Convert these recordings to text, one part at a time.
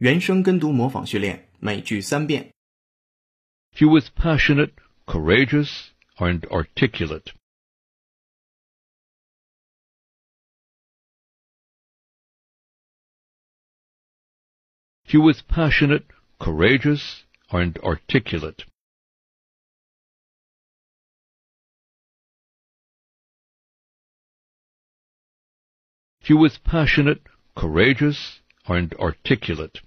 原声跟读模仿训练，每句三遍。 She was passionate, courageous, and articulate. She was passionate, courageous, and articulate. She was passionate, courageous, and articulate.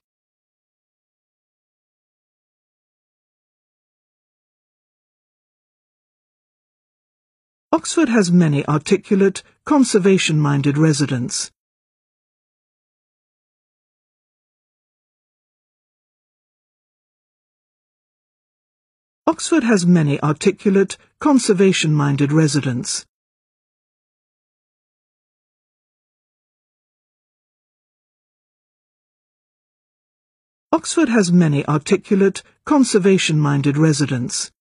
Oxford has many articulate, conservation-minded residents. Oxford has many articulate, conservation-minded residents. Oxford has many articulate, conservation-minded residents.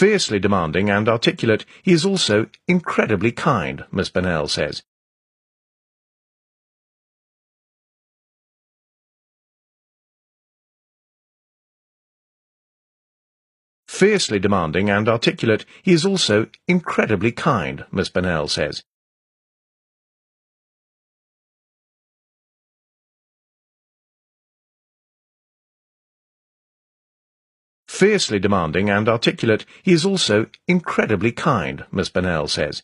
Fiercely demanding and articulate, he is also incredibly kind, Miss Bennell says. Fiercely demanding and articulate, he is also incredibly kind, Miss Bennell says. fiercely demanding and articulate, he is also incredibly kind, Miss Bennell says.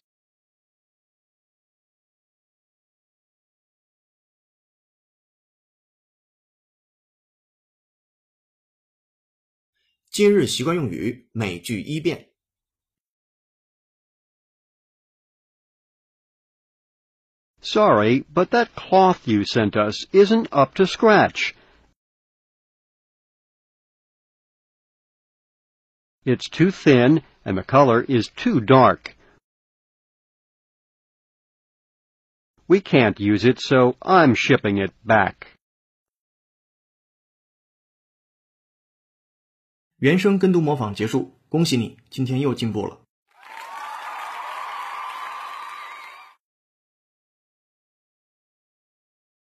Sorry, but that cloth you sent us isn't up to scratch. It's too thin and the color is too dark. We can't use it, so I'm shipping it back. 原声跟读模仿结束，恭喜你，今天又进步了。